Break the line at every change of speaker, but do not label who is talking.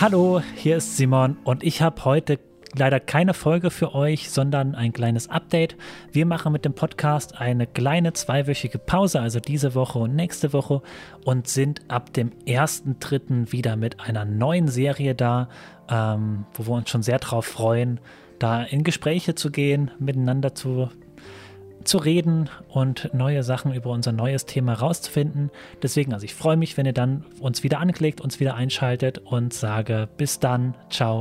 Hallo, hier ist Simon und ich habe heute leider keine Folge für euch, sondern ein kleines Update. Wir machen mit dem Podcast eine kleine zweiwöchige Pause, also diese Woche und nächste Woche, und sind ab dem 1.3. wieder mit einer neuen Serie da, ähm, wo wir uns schon sehr drauf freuen, da in Gespräche zu gehen, miteinander zu zu reden und neue Sachen über unser neues Thema rauszufinden. Deswegen, also ich freue mich, wenn ihr dann uns wieder anklickt, uns wieder einschaltet und sage bis dann, ciao